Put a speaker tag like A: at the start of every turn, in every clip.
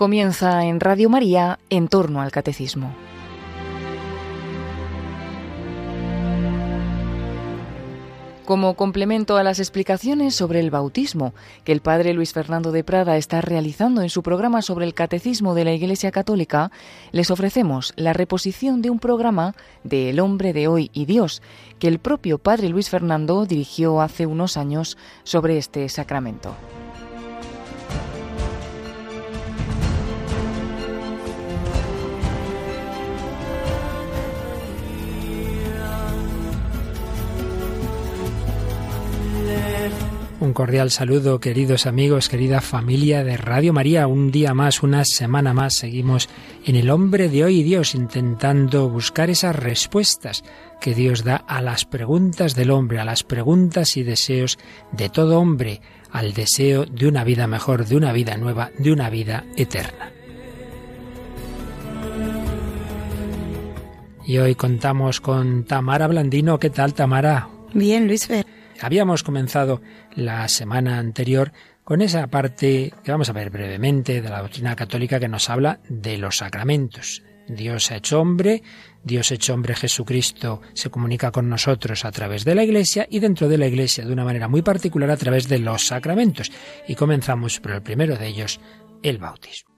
A: Comienza en Radio María en torno al catecismo. Como complemento a las explicaciones sobre el bautismo que el padre Luis Fernando de Prada está realizando en su programa sobre el catecismo de la Iglesia Católica, les ofrecemos la reposición de un programa de El hombre de hoy y Dios que el propio padre Luis Fernando dirigió hace unos años sobre este sacramento.
B: Un cordial saludo, queridos amigos, querida familia de Radio María. Un día más, una semana más, seguimos en el hombre de hoy Dios, intentando buscar esas respuestas que Dios da a las preguntas del hombre, a las preguntas y deseos de todo hombre, al deseo de una vida mejor, de una vida nueva, de una vida eterna. Y hoy contamos con Tamara Blandino. ¿Qué tal, Tamara?
C: Bien, Luis
B: Habíamos comenzado la semana anterior con esa parte que vamos a ver brevemente de la doctrina católica que nos habla de los sacramentos. Dios ha hecho hombre, Dios hecho hombre Jesucristo se comunica con nosotros a través de la Iglesia y dentro de la Iglesia de una manera muy particular a través de los sacramentos. Y comenzamos por el primero de ellos, el bautismo.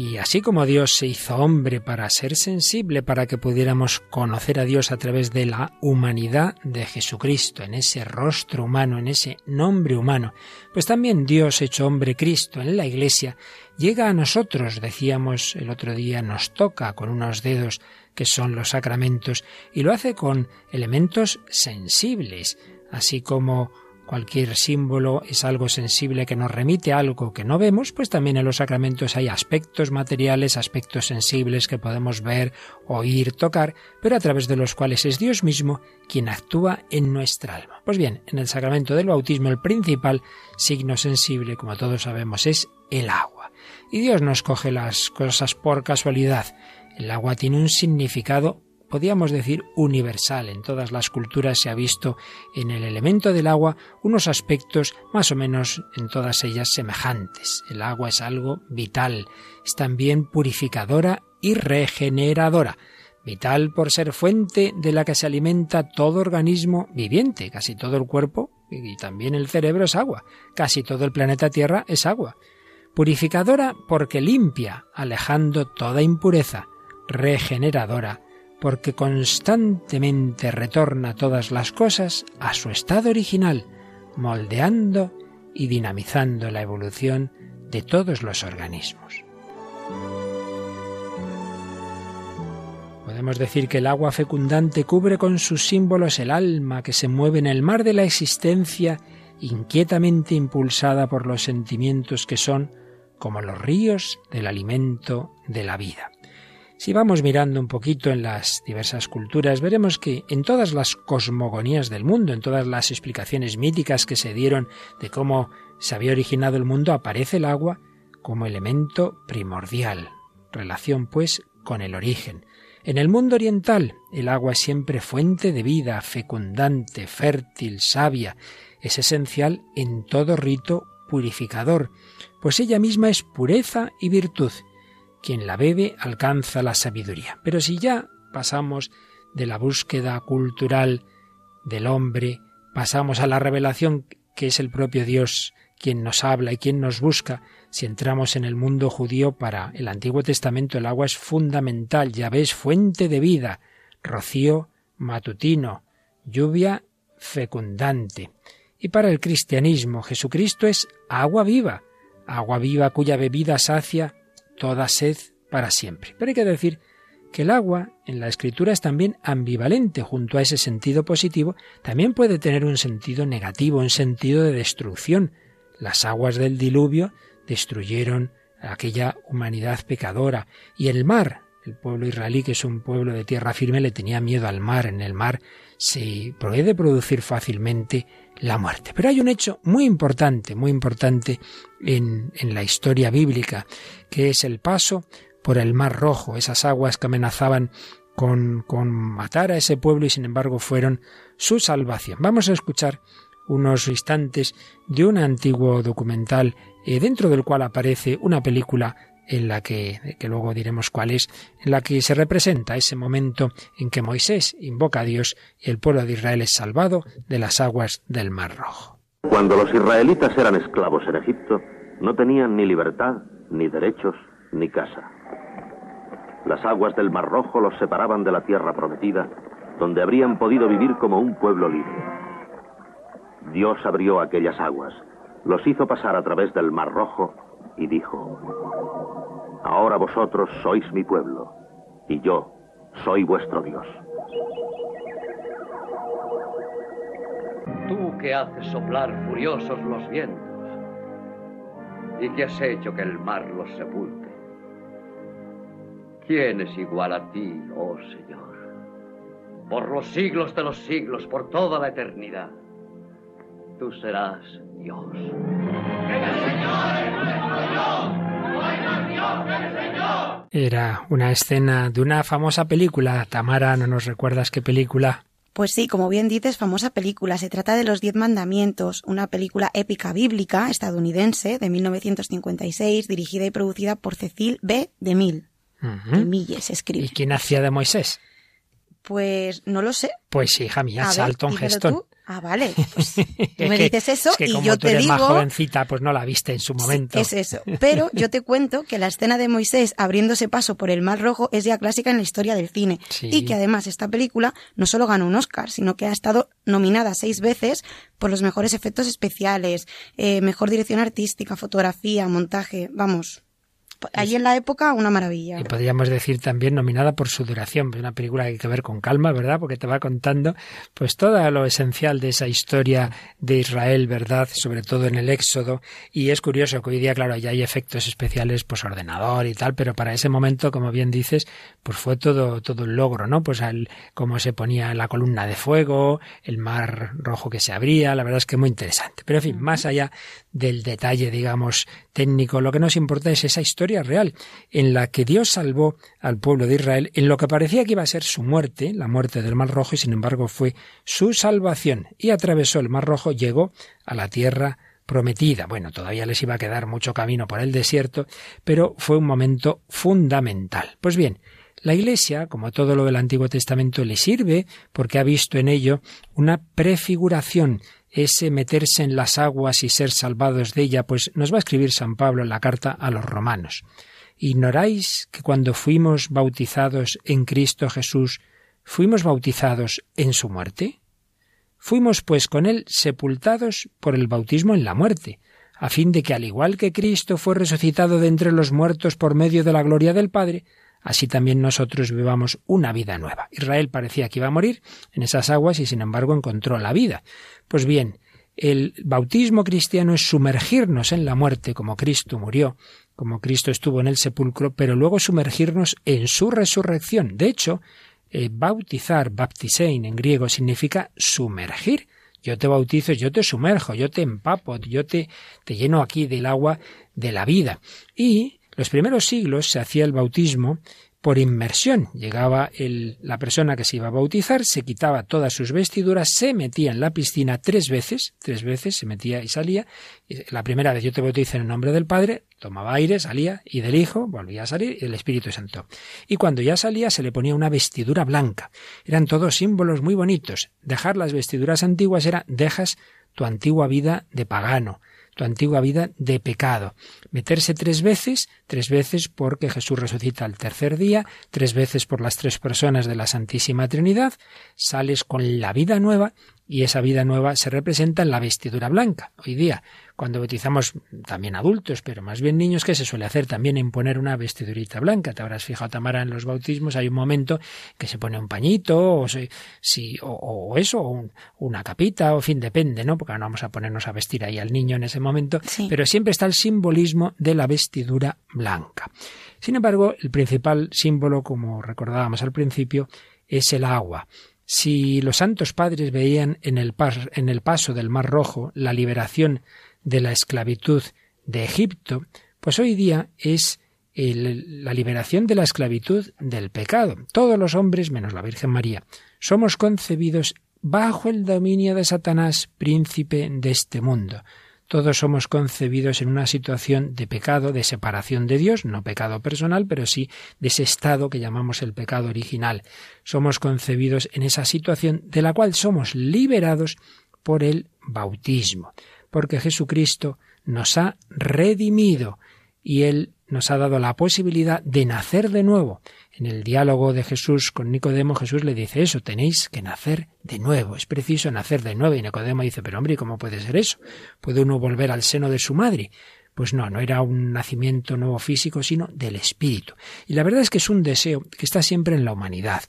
B: Y así como Dios se hizo hombre para ser sensible, para que pudiéramos conocer a Dios a través de la humanidad de Jesucristo, en ese rostro humano, en ese nombre humano, pues también Dios hecho hombre Cristo en la Iglesia llega a nosotros, decíamos el otro día, nos toca con unos dedos que son los sacramentos, y lo hace con elementos sensibles, así como cualquier símbolo es algo sensible que nos remite a algo que no vemos, pues también en los sacramentos hay aspectos materiales, aspectos sensibles que podemos ver, oír, tocar, pero a través de los cuales es Dios mismo quien actúa en nuestra alma. Pues bien, en el sacramento del bautismo el principal signo sensible, como todos sabemos, es el agua. Y Dios nos coge las cosas por casualidad. El agua tiene un significado podríamos decir universal. En todas las culturas se ha visto en el elemento del agua unos aspectos más o menos en todas ellas semejantes. El agua es algo vital, es también purificadora y regeneradora. Vital por ser fuente de la que se alimenta todo organismo viviente, casi todo el cuerpo y también el cerebro es agua, casi todo el planeta Tierra es agua. Purificadora porque limpia, alejando toda impureza. Regeneradora porque constantemente retorna todas las cosas a su estado original, moldeando y dinamizando la evolución de todos los organismos. Podemos decir que el agua fecundante cubre con sus símbolos el alma que se mueve en el mar de la existencia, inquietamente impulsada por los sentimientos que son como los ríos del alimento de la vida. Si vamos mirando un poquito en las diversas culturas, veremos que en todas las cosmogonías del mundo, en todas las explicaciones míticas que se dieron de cómo se había originado el mundo, aparece el agua como elemento primordial, relación pues con el origen. En el mundo oriental, el agua es siempre fuente de vida, fecundante, fértil, sabia, es esencial en todo rito purificador, pues ella misma es pureza y virtud, quien la bebe alcanza la sabiduría. Pero si ya pasamos de la búsqueda cultural del hombre, pasamos a la revelación que es el propio Dios quien nos habla y quien nos busca, si entramos en el mundo judío para el Antiguo Testamento el agua es fundamental, ya ves, fuente de vida, rocío matutino, lluvia fecundante. Y para el cristianismo Jesucristo es agua viva, agua viva cuya bebida sacia toda sed para siempre. Pero hay que decir que el agua en la escritura es también ambivalente junto a ese sentido positivo, también puede tener un sentido negativo, un sentido de destrucción. Las aguas del diluvio destruyeron aquella humanidad pecadora y el mar, el pueblo israelí que es un pueblo de tierra firme le tenía miedo al mar, en el mar se puede producir fácilmente la muerte. Pero hay un hecho muy importante, muy importante en, en la historia bíblica, que es el paso por el Mar Rojo, esas aguas que amenazaban con, con matar a ese pueblo y sin embargo fueron su salvación. Vamos a escuchar unos instantes de un antiguo documental eh, dentro del cual aparece una película en la que, que luego diremos cuál es, en la que se representa ese momento en que Moisés invoca a Dios y el pueblo de Israel es salvado de las aguas del Mar Rojo.
C: Cuando los israelitas eran esclavos en Egipto, no tenían ni libertad, ni derechos, ni casa. Las aguas del Mar Rojo los separaban de la tierra prometida, donde habrían podido vivir como un pueblo libre. Dios abrió aquellas aguas, los hizo pasar a través del Mar Rojo y dijo, Ahora vosotros sois mi pueblo, y yo soy vuestro Dios.
D: Tú que haces soplar furiosos los vientos, y que has hecho que el mar los sepulte. ¿Quién es igual a ti, oh Señor? Por los siglos de los siglos, por toda la eternidad, tú serás Dios.
B: Era una escena de una famosa película. Tamara, ¿no nos recuerdas qué película?
E: Pues sí, como bien dices, famosa película. Se trata de Los Diez Mandamientos, una película épica bíblica estadounidense de 1956, dirigida y producida por Cecil B. DeMille. De escribe.
B: ¿Y quién hacía de Moisés?
E: Pues no lo sé.
B: Pues sí, hija mía, Salton Heston.
E: Ah, vale. Pues tú me dices eso
B: y
E: yo te digo.
B: más jovencita, pues no la viste en su momento.
E: es eso. Pero yo te cuento que la escena de Moisés abriéndose paso por el Mar Rojo es ya clásica en la historia del cine. Y que además esta película no solo ganó un Oscar, sino que ha estado nominada seis veces por los mejores efectos especiales, eh, mejor dirección artística, fotografía, montaje. Vamos, Allí en la época, una maravilla.
B: Y podríamos decir también nominada por su duración. Una película que hay que ver con calma, ¿verdad? Porque te va contando pues todo lo esencial de esa historia de Israel, ¿verdad? Sobre todo en el Éxodo. Y es curioso que hoy día, claro, ya hay efectos especiales, pues ordenador y tal, pero para ese momento, como bien dices, pues fue todo, todo un logro, ¿no? Pues al, cómo se ponía la columna de fuego, el mar rojo que se abría, la verdad es que muy interesante. Pero en fin, más allá del detalle, digamos, técnico, lo que nos importa es esa historia real, en la que Dios salvó al pueblo de Israel en lo que parecía que iba a ser su muerte, la muerte del Mar Rojo, y sin embargo fue su salvación, y atravesó el Mar Rojo, llegó a la tierra prometida. Bueno, todavía les iba a quedar mucho camino por el desierto, pero fue un momento fundamental. Pues bien, la Iglesia, como todo lo del Antiguo Testamento, le sirve porque ha visto en ello una prefiguración ese meterse en las aguas y ser salvados de ella, pues nos va a escribir San Pablo en la carta a los romanos. ¿Ignoráis que cuando fuimos bautizados en Cristo Jesús, fuimos bautizados en su muerte? Fuimos pues con él sepultados por el bautismo en la muerte, a fin de que al igual que Cristo fue resucitado de entre los muertos por medio de la gloria del Padre, así también nosotros vivamos una vida nueva. Israel parecía que iba a morir en esas aguas y sin embargo encontró la vida. Pues bien, el bautismo cristiano es sumergirnos en la muerte como Cristo murió, como Cristo estuvo en el sepulcro, pero luego sumergirnos en su resurrección. De hecho, eh, bautizar, baptisein en griego, significa sumergir. Yo te bautizo, yo te sumerjo, yo te empapo, yo te, te lleno aquí del agua de la vida. Y los primeros siglos se hacía el bautismo por inmersión. Llegaba el, la persona que se iba a bautizar, se quitaba todas sus vestiduras, se metía en la piscina tres veces, tres veces se metía y salía. La primera vez yo te bautizo en el nombre del Padre, tomaba aire, salía, y del Hijo, volvía a salir, y del Espíritu Santo. Y cuando ya salía se le ponía una vestidura blanca. Eran todos símbolos muy bonitos. Dejar las vestiduras antiguas era dejas tu antigua vida de pagano, tu antigua vida de pecado. Meterse tres veces, tres veces porque Jesús resucita al tercer día, tres veces por las tres personas de la Santísima Trinidad, sales con la vida nueva y esa vida nueva se representa en la vestidura blanca. Hoy día, cuando bautizamos también adultos, pero más bien niños, ¿qué se suele hacer? También imponer una vestidurita blanca. Te habrás fijado, Tamara, en los bautismos hay un momento que se pone un pañito, o, si, o, eso, o una capita, o fin, depende, ¿no? Porque no vamos a ponernos a vestir ahí al niño en ese momento, pero siempre está el simbolismo de la vestidura blanca. Sin embargo, el principal símbolo, como recordábamos al principio, es el agua. Si los santos padres veían en el, en el paso del Mar Rojo la liberación de la esclavitud de Egipto, pues hoy día es la liberación de la esclavitud del pecado. Todos los hombres, menos la Virgen María, somos concebidos bajo el dominio de Satanás, príncipe de este mundo. Todos somos concebidos en una situación de pecado, de separación de Dios, no pecado personal, pero sí de ese estado que llamamos el pecado original. Somos concebidos en esa situación de la cual somos liberados por el bautismo, porque Jesucristo nos ha redimido y Él nos ha dado la posibilidad de nacer de nuevo. En el diálogo de Jesús con Nicodemo, Jesús le dice eso, tenéis que nacer de nuevo, es preciso nacer de nuevo. Y Nicodemo dice, pero hombre, ¿cómo puede ser eso? ¿Puede uno volver al seno de su madre? Pues no, no era un nacimiento nuevo físico, sino del espíritu. Y la verdad es que es un deseo que está siempre en la humanidad.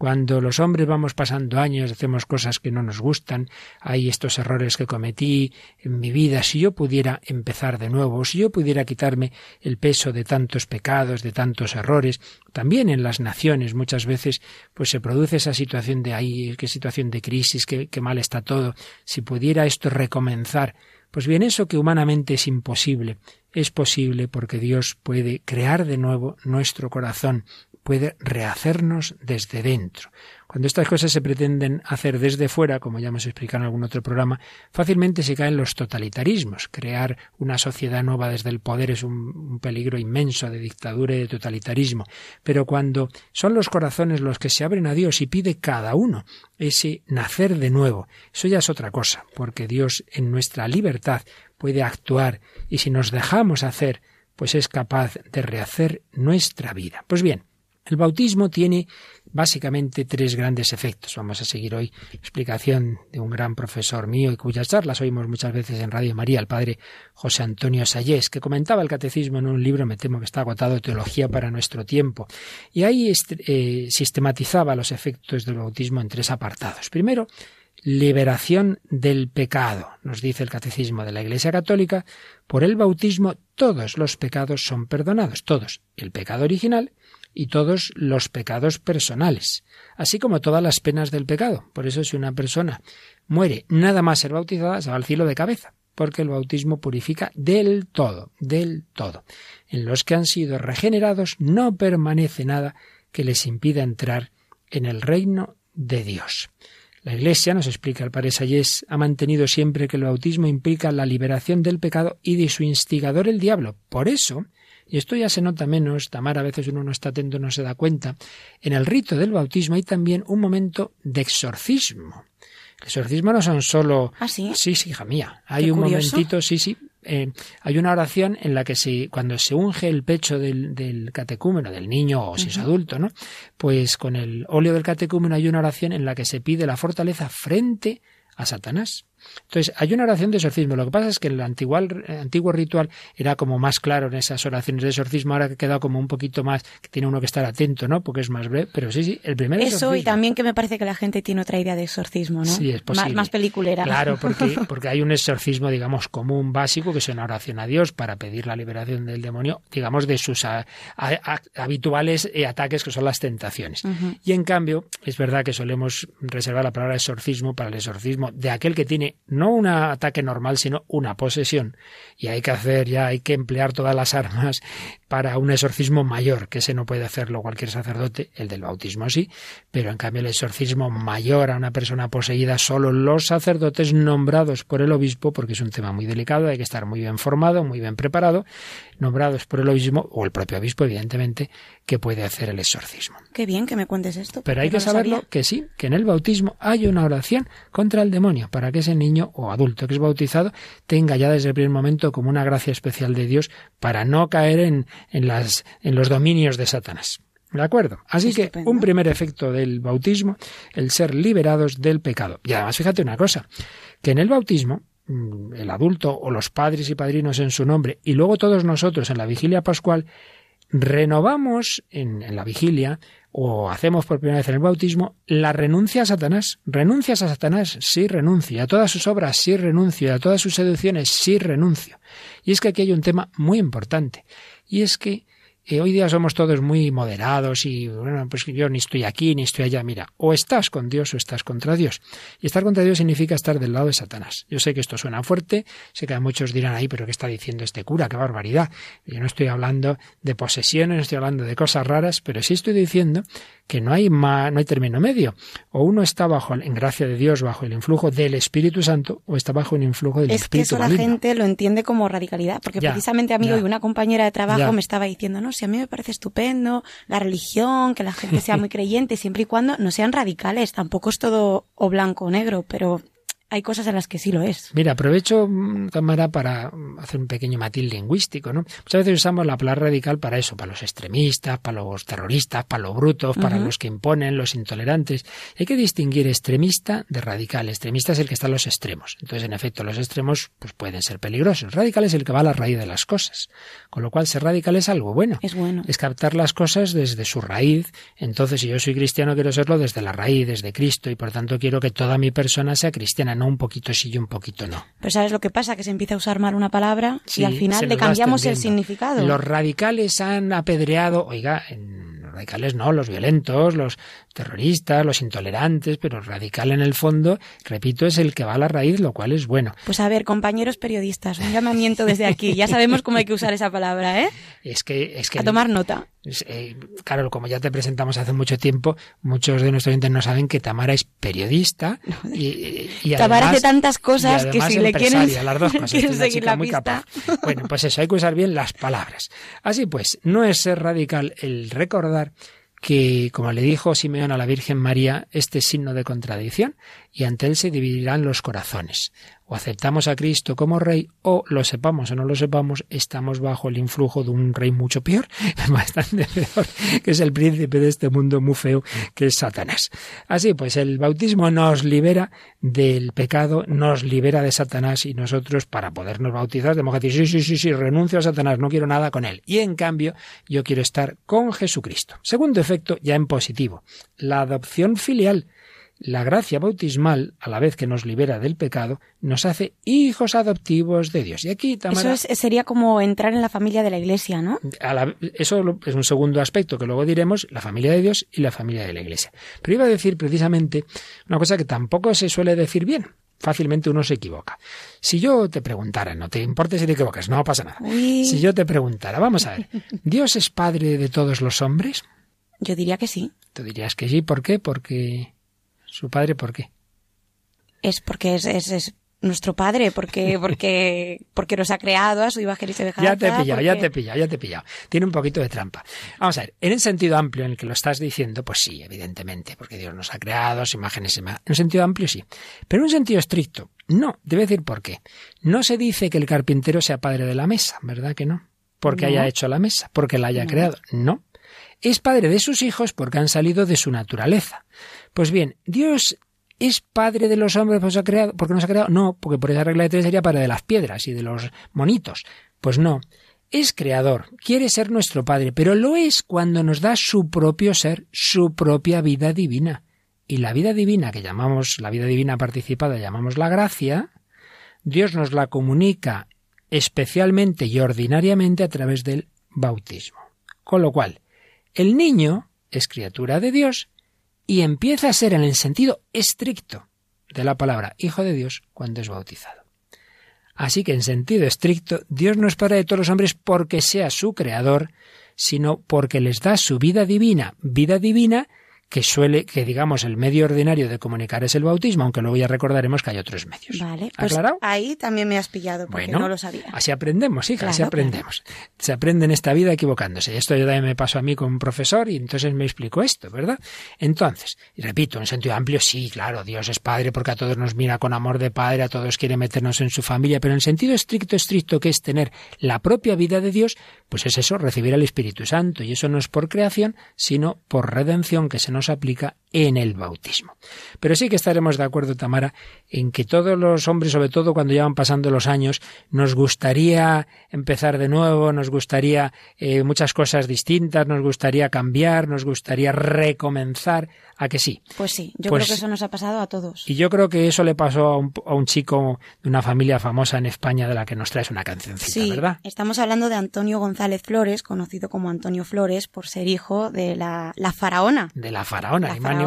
B: Cuando los hombres vamos pasando años, hacemos cosas que no nos gustan, hay estos errores que cometí en mi vida, si yo pudiera empezar de nuevo, si yo pudiera quitarme el peso de tantos pecados, de tantos errores, también en las naciones muchas veces pues se produce esa situación de ahí, qué situación de crisis, qué, qué mal está todo, si pudiera esto recomenzar, pues bien, eso que humanamente es imposible, es posible porque Dios puede crear de nuevo nuestro corazón, puede rehacernos desde dentro. Cuando estas cosas se pretenden hacer desde fuera, como ya hemos explicado en algún otro programa, fácilmente se caen los totalitarismos. Crear una sociedad nueva desde el poder es un, peligro inmenso de dictadura y de totalitarismo. Pero cuando son los corazones los que se abren a Dios y pide cada uno ese nacer de nuevo, eso ya es otra cosa, porque Dios en nuestra libertad puede actuar y si nos dejamos hacer, pues es capaz de rehacer nuestra vida. Pues bien, el bautismo tiene básicamente tres grandes efectos. Vamos a seguir hoy la explicación de un gran profesor mío y cuyas charlas oímos muchas veces en Radio María, el padre José Antonio Sayés, que comentaba el catecismo en un libro, me temo que está agotado, Teología para nuestro tiempo. Y ahí eh, sistematizaba los efectos del bautismo en tres apartados. Primero, liberación del pecado. Nos dice el catecismo de la Iglesia Católica, por el bautismo todos los pecados son perdonados, todos. El pecado original, y todos los pecados personales, así como todas las penas del pecado. Por eso si una persona muere nada más ser bautizada, se va al cielo de cabeza, porque el bautismo purifica del todo, del todo. En los que han sido regenerados no permanece nada que les impida entrar en el reino de Dios. La Iglesia, nos explica el Padre Sayés, ha mantenido siempre que el bautismo implica la liberación del pecado y de su instigador el diablo. Por eso, y esto ya se nota menos, Tamar a veces uno no está atento, no se da cuenta. En el rito del bautismo hay también un momento de exorcismo. El exorcismo no son solo...
E: ¿Ah, sí?
B: Sí, sí, hija mía. Hay un momentito, sí, sí. Eh, hay una oración en la que si, cuando se unge el pecho del, del catecúmeno, del niño o si es adulto, ¿no? Pues con el óleo del catecúmeno hay una oración en la que se pide la fortaleza frente a Satanás. Entonces, hay una oración de exorcismo. Lo que pasa es que el antiguo, antiguo ritual era como más claro en esas oraciones de exorcismo, ahora que queda como un poquito más, que tiene uno que estar atento, ¿no? Porque es más breve. Pero sí, sí, el primer
E: Eso, y también que me parece que la gente tiene otra idea de exorcismo, ¿no?
B: Sí, es posible.
E: Más, peliculera.
B: Claro, porque, porque hay un exorcismo, digamos, común, básico, que es una oración a Dios para pedir la liberación del demonio, digamos, de sus habituales eh, ataques, que son las tentaciones. Y en cambio, es verdad que solemos reservar la palabra exorcismo para el exorcismo de aquel que tiene no un ataque normal, sino una posesión. Y hay que hacer ya, hay que emplear todas las armas para un exorcismo mayor, que ese no puede hacerlo cualquier sacerdote, el del bautismo sí, pero en cambio el exorcismo mayor a una persona poseída solo los sacerdotes nombrados por el obispo, porque es un tema muy delicado, hay que estar muy bien formado, muy bien preparado, nombrados por el obispo, o el propio obispo, evidentemente, que puede hacer el exorcismo.
E: Qué bien que me cuentes esto.
B: Pero hay que saberlo que sí, que en el bautismo hay una oración contra el demonio, para que ese niño o adulto que es bautizado tenga ya desde el primer momento como una gracia especial de Dios para no caer en, en, las, en los dominios de Satanás. ¿De acuerdo? Así que un primer efecto del bautismo, el ser liberados del pecado. Y además fíjate una cosa, que en el bautismo, mm, el adulto o los padres y padrinos en su nombre, y luego todos nosotros en la vigilia pascual, renovamos en, la vigilia o hacemos por primera vez en el bautismo la renuncia a Satanás. ¿Renuncias a Satanás? Sí, renuncio. A todas sus obras, sí, renuncio. A todas sus seducciones, sí, renuncio. Y es que aquí hay un tema muy importante. Y es que hoy día somos todos muy moderados y bueno, pues yo ni estoy aquí ni estoy allá. Mira, o estás con Dios o estás contra Dios. Y estar contra Dios significa estar del lado de Satanás. Yo sé que esto suena fuerte, sé que muchos dirán ahí, pero ¿qué está diciendo este cura? ¡Qué barbaridad! Yo no estoy hablando de posesiones, no estoy hablando de cosas raras, pero sí estoy diciendo que no hay, no hay término medio. O uno está bajo, en gracia de Dios, bajo el influjo del Espíritu Santo, o está bajo el influjo del Espíritu
E: Santo. Es que eso la gente lo entiende como radicalidad, porque precisamente a mí hoy una compañera de trabajo me estaba diciendo, no, si a mí me parece estupendo la religión, que la gente sea muy creyente, siempre y cuando no sean radicales, tampoco es todo o blanco o negro, pero hay cosas en las que sí lo es.
B: Mira, aprovecho, cámara, mm, para hacer un pequeño matiz lingüístico, ¿no? Muchas veces usamos la palabra radical para eso, para los extremistas, para los terroristas, para los brutos, para los que imponen, los intolerantes. Hay que distinguir extremista de radical. Extremista es el que está en los extremos. Entonces, en efecto, los extremos pues pueden ser peligrosos. Radical es el que va a la raíz de las cosas. Con lo cual, ser radical es algo bueno.
E: Es bueno.
B: Es captar las cosas desde su raíz. Entonces, si yo soy cristiano, quiero serlo desde la raíz, desde Cristo, y por tanto quiero que toda mi persona sea cristiana no un poquito sí y un poquito no.
E: Pero ¿sabes lo que pasa? Que se empieza a usar mal una palabra y al final le cambiamos el significado.
B: Los radicales han apedreado, oiga, en los radicales no, los violentos, los terroristas, los intolerantes, pero radical en el fondo, repito, es el que va a la raíz, lo cual es bueno.
E: Pues a ver, compañeros periodistas, un llamamiento desde aquí. Ya sabemos cómo hay que usar esa palabra, ¿eh?
B: Es que, es que
E: a tomar nota.
B: Eh, claro, como ya te presentamos hace mucho tiempo, muchos de nuestros oyentes no saben que Tamara es periodista y, y
E: Tamara hace tantas cosas que si le quieren,
B: las dos cosas, seguir la muy capaz. Bueno, pues eso, hay que usar bien las palabras. Así pues, no es ser radical el recordar que, como le dijo Simeón a la Virgen María, este signo de contradicción, y ante él se dividirán los corazones o aceptamos a Cristo como rey, o lo sepamos o no lo sepamos, estamos bajo el influjo de un rey mucho peor, bastante peor, que es el príncipe de este mundo muy feo, que es Satanás. Así pues, el bautismo nos libera del pecado, nos libera de Satanás y nosotros, para podernos bautizar, tenemos que decir, sí, sí, sí, sí, renuncio a Satanás, no quiero nada con él. Y en cambio, yo quiero estar con Jesucristo. Segundo efecto, ya en positivo, la adopción filial la gracia bautismal, a la vez que nos libera del pecado, nos hace hijos adoptivos de Dios. Y aquí
E: Eso sería como entrar en la familia de la Iglesia, ¿no?
B: eso es un segundo aspecto que luego diremos, la familia de Dios y la familia de la Iglesia. Pero iba a decir precisamente una cosa que tampoco se suele decir bien. Fácilmente uno se equivoca. Si yo te preguntara, no te importa si te equivocas, no pasa nada. Si yo te preguntara, vamos a ver, ¿Dios es padre de todos los hombres?
E: Yo diría que sí.
B: Tú dirías que sí, ¿por qué? Porque ¿Su padre por qué?
E: Es porque es, es, nuestro padre, porque, porque, porque nos ha creado a su imagen y
B: semejanza. Ya te he pillado, ya te he pillado, ya te he pillado. Tiene un poquito de trampa. Vamos a ver, en el sentido amplio en el que lo estás diciendo, pues sí, evidentemente, porque Dios nos ha creado su imagen y semejanza. En un sentido amplio sí. Pero en un sentido estricto, no. Debe decir por qué. No se dice que el carpintero sea padre de la mesa, ¿verdad que no? Porque haya hecho la mesa, porque la haya creado. No. Es padre de sus hijos porque han salido de su naturaleza. Pues bien, Dios ¿Es padre de los hombres porque, ha creado, porque nos ha creado? No, porque por esa regla de tres sería padre de las piedras y de los monitos. Pues no. Es creador, quiere ser nuestro padre, pero lo es cuando nos da su propio ser, su propia vida divina. Y la vida divina que llamamos, la vida divina participada, llamamos la gracia, Dios nos la comunica especialmente y ordinariamente a través del bautismo. Con lo cual, el niño es criatura de Dios y empieza a ser en el sentido estricto de la palabra hijo de Dios cuando es bautizado. Así que en sentido estricto, Dios no es Padre de todos los hombres porque sea su creador, sino porque les da su vida divina, vida divina que suele, que digamos, el medio ordinario de comunicar es el bautismo, aunque luego ya recordaremos que hay otros medios.
E: Vale, pues ahí también me has pillado, porque no lo sabía.
B: Así aprendemos, hija, así aprendemos. Se aprende en esta vida equivocándose. Esto yo también me pasó a mí con un profesor y entonces me explicó esto, ¿verdad? Entonces, y repito, en sentido amplio, sí, claro, Dios es Padre porque a todos nos mira con amor de Padre, a todos quiere meternos en su familia, pero en sentido estricto, estricto, que es tener la propia vida de Dios, pues es eso, recibir al Espíritu Santo. Y eso no es por creación, sino por redención que se nos aplica en el bautismo. Pero sí que estaremos de acuerdo, Tamara, en que todos los hombres, sobre todo cuando ya van pasando los años, nos gustaría empezar de nuevo, nos gustaría eh, muchas cosas distintas, nos gustaría cambiar, nos gustaría recomenzar. ¿A que sí?
E: Pues sí, yo pues creo que eso nos ha pasado a todos.
B: Y yo creo que eso le pasó a un, a un chico de una familia famosa en España de la que nos traes una cancioncita,
E: sí,
B: ¿verdad?
E: Estamos hablando de Antonio González Flores, conocido como Antonio Flores por ser hijo de la, la faraona.
B: De la faraona, la faraona,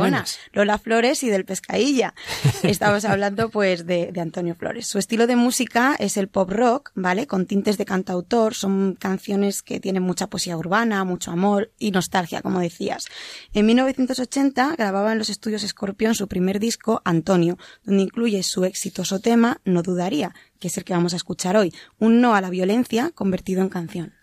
E: Lola Flores y del Pescailla. Estamos hablando pues de, de Antonio Flores. Su estilo de música es el pop rock, ¿vale? Con tintes de cantautor, son canciones que tienen mucha poesía urbana, mucho amor y nostalgia, como decías. En 1980 grababa en los estudios Escorpión su primer disco, Antonio, donde incluye su exitoso tema No dudaría, que es el que vamos a escuchar hoy, un no a la violencia convertido en canción.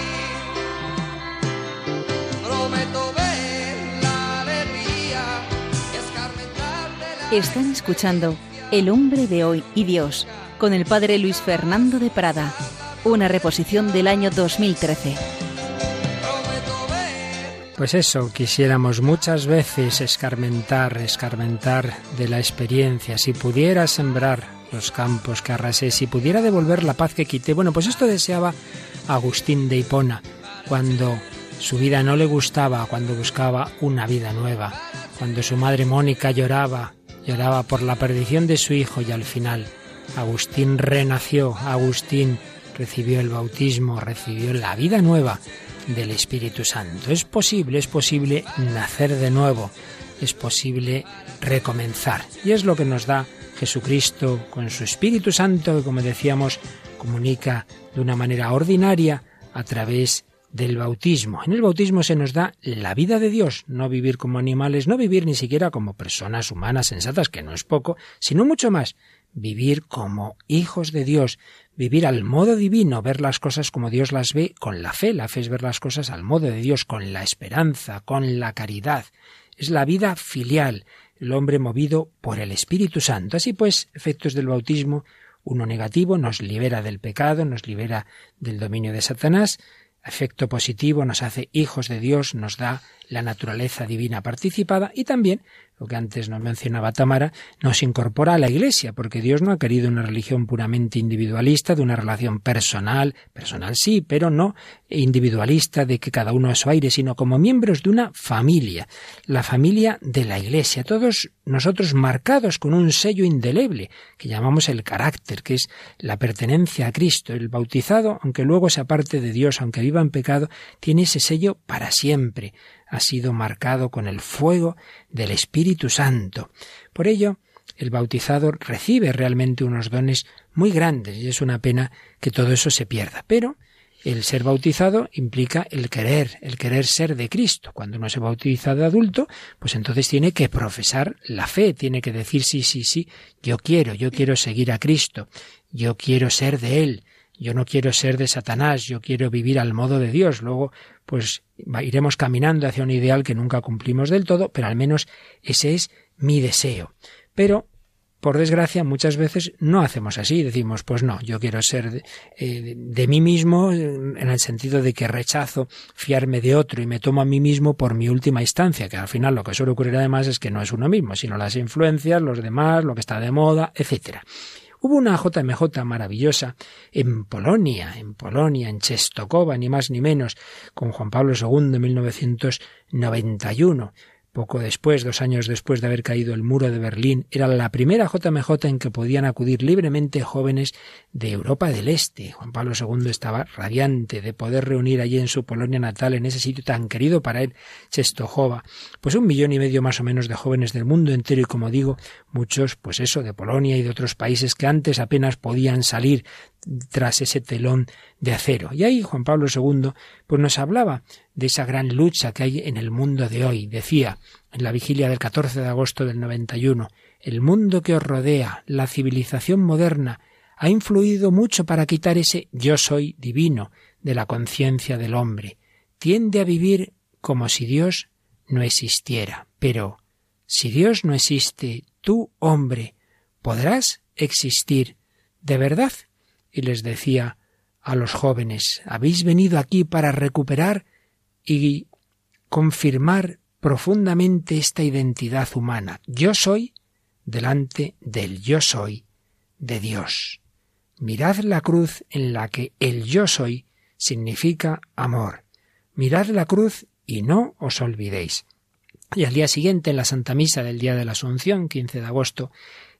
F: Están escuchando El hombre de hoy y Dios con el padre Luis Fernando de Prada, una reposición del año 2013.
B: Pues eso, quisiéramos muchas veces escarmentar, escarmentar de la experiencia, si pudiera sembrar los campos que arrasé, si pudiera devolver la paz que quité. Bueno, pues esto deseaba Agustín de Hipona cuando su vida no le gustaba, cuando buscaba una vida nueva, cuando su madre Mónica lloraba lloraba por la perdición de su hijo y al final Agustín renació, Agustín recibió el bautismo, recibió la vida nueva del Espíritu Santo. Es posible, es posible nacer de nuevo, es posible recomenzar. Y es lo que nos da Jesucristo con su Espíritu Santo, que como decíamos, comunica de una manera ordinaria a través del bautismo. En el bautismo se nos da la vida de Dios, no vivir como animales, no vivir ni siquiera como personas humanas sensatas, que no es poco, sino mucho más, vivir como hijos de Dios, vivir al modo divino, ver las cosas como Dios las ve con la fe, la fe es ver las cosas al modo de Dios, con la esperanza, con la caridad. Es la vida filial, el hombre movido por el Espíritu Santo. Así pues, efectos del bautismo, uno negativo nos libera del pecado, nos libera del dominio de Satanás, efecto positivo, nos hace hijos de Dios, nos da la naturaleza divina participada y también lo que antes nos mencionaba Tamara, nos incorpora a la Iglesia, porque Dios no ha querido una religión puramente individualista, de una relación personal, personal sí, pero no individualista, de que cada uno a su aire, sino como miembros de una familia, la familia de la Iglesia, todos nosotros marcados con un sello indeleble, que llamamos el carácter, que es la pertenencia a Cristo. El bautizado, aunque luego se aparte de Dios, aunque viva en pecado, tiene ese sello para siempre ha sido marcado con el fuego del Espíritu Santo. Por ello, el bautizado recibe realmente unos dones muy grandes y es una pena que todo eso se pierda. Pero el ser bautizado implica el querer, el querer ser de Cristo. Cuando uno se bautiza de adulto, pues entonces tiene que profesar la fe, tiene que decir sí, sí, sí, yo quiero, yo quiero seguir a Cristo, yo quiero ser de Él, yo no quiero ser de Satanás, yo quiero vivir al modo de Dios. Luego, pues iremos caminando hacia un ideal que nunca cumplimos del todo, pero al menos ese es mi deseo. Pero por desgracia, muchas veces no hacemos así. Decimos, pues no, yo quiero ser de, eh, de, mí mismo en el sentido de que rechazo fiarme de otro y me tomo a mí mismo por mi última instancia, que al final lo que suele ocurrir además es que no es uno mismo, sino las influencias, los demás, lo que está de moda, etcétera. Hubo una JMJ maravillosa en Polonia, en Polonia, en Czestochowa, ni más ni menos, con Juan Pablo II en 1991. Poco después, dos años después de haber caído el muro de Berlín, era la primera JMJ en que podían acudir libremente jóvenes de Europa del Este. Juan Pablo II estaba radiante de poder reunir allí en su Polonia natal, en ese sitio tan querido para él, Czestochowa, pues un millón y medio más o menos de jóvenes del mundo entero y como digo, muchos, pues eso, de Polonia y de otros países que antes apenas podían salir tras ese telón de acero. Y ahí Juan Pablo II pues nos hablaba de esa gran lucha que hay en el mundo de hoy. Decía en la vigilia del 14 de agosto del 91, el mundo que os rodea, la civilización moderna, ha influido mucho para quitar ese yo soy divino de la conciencia del hombre. Tiende a vivir como si Dios no existiera. Pero, si Dios no existe, tú, hombre, ¿podrás existir de verdad? y les decía a los jóvenes, habéis venido aquí para recuperar y confirmar profundamente esta identidad humana. Yo soy delante del yo soy de Dios. Mirad la cruz en la que el yo soy significa amor. Mirad la cruz y no os olvidéis. Y al día siguiente, en la Santa Misa del día de la Asunción, 15 de agosto,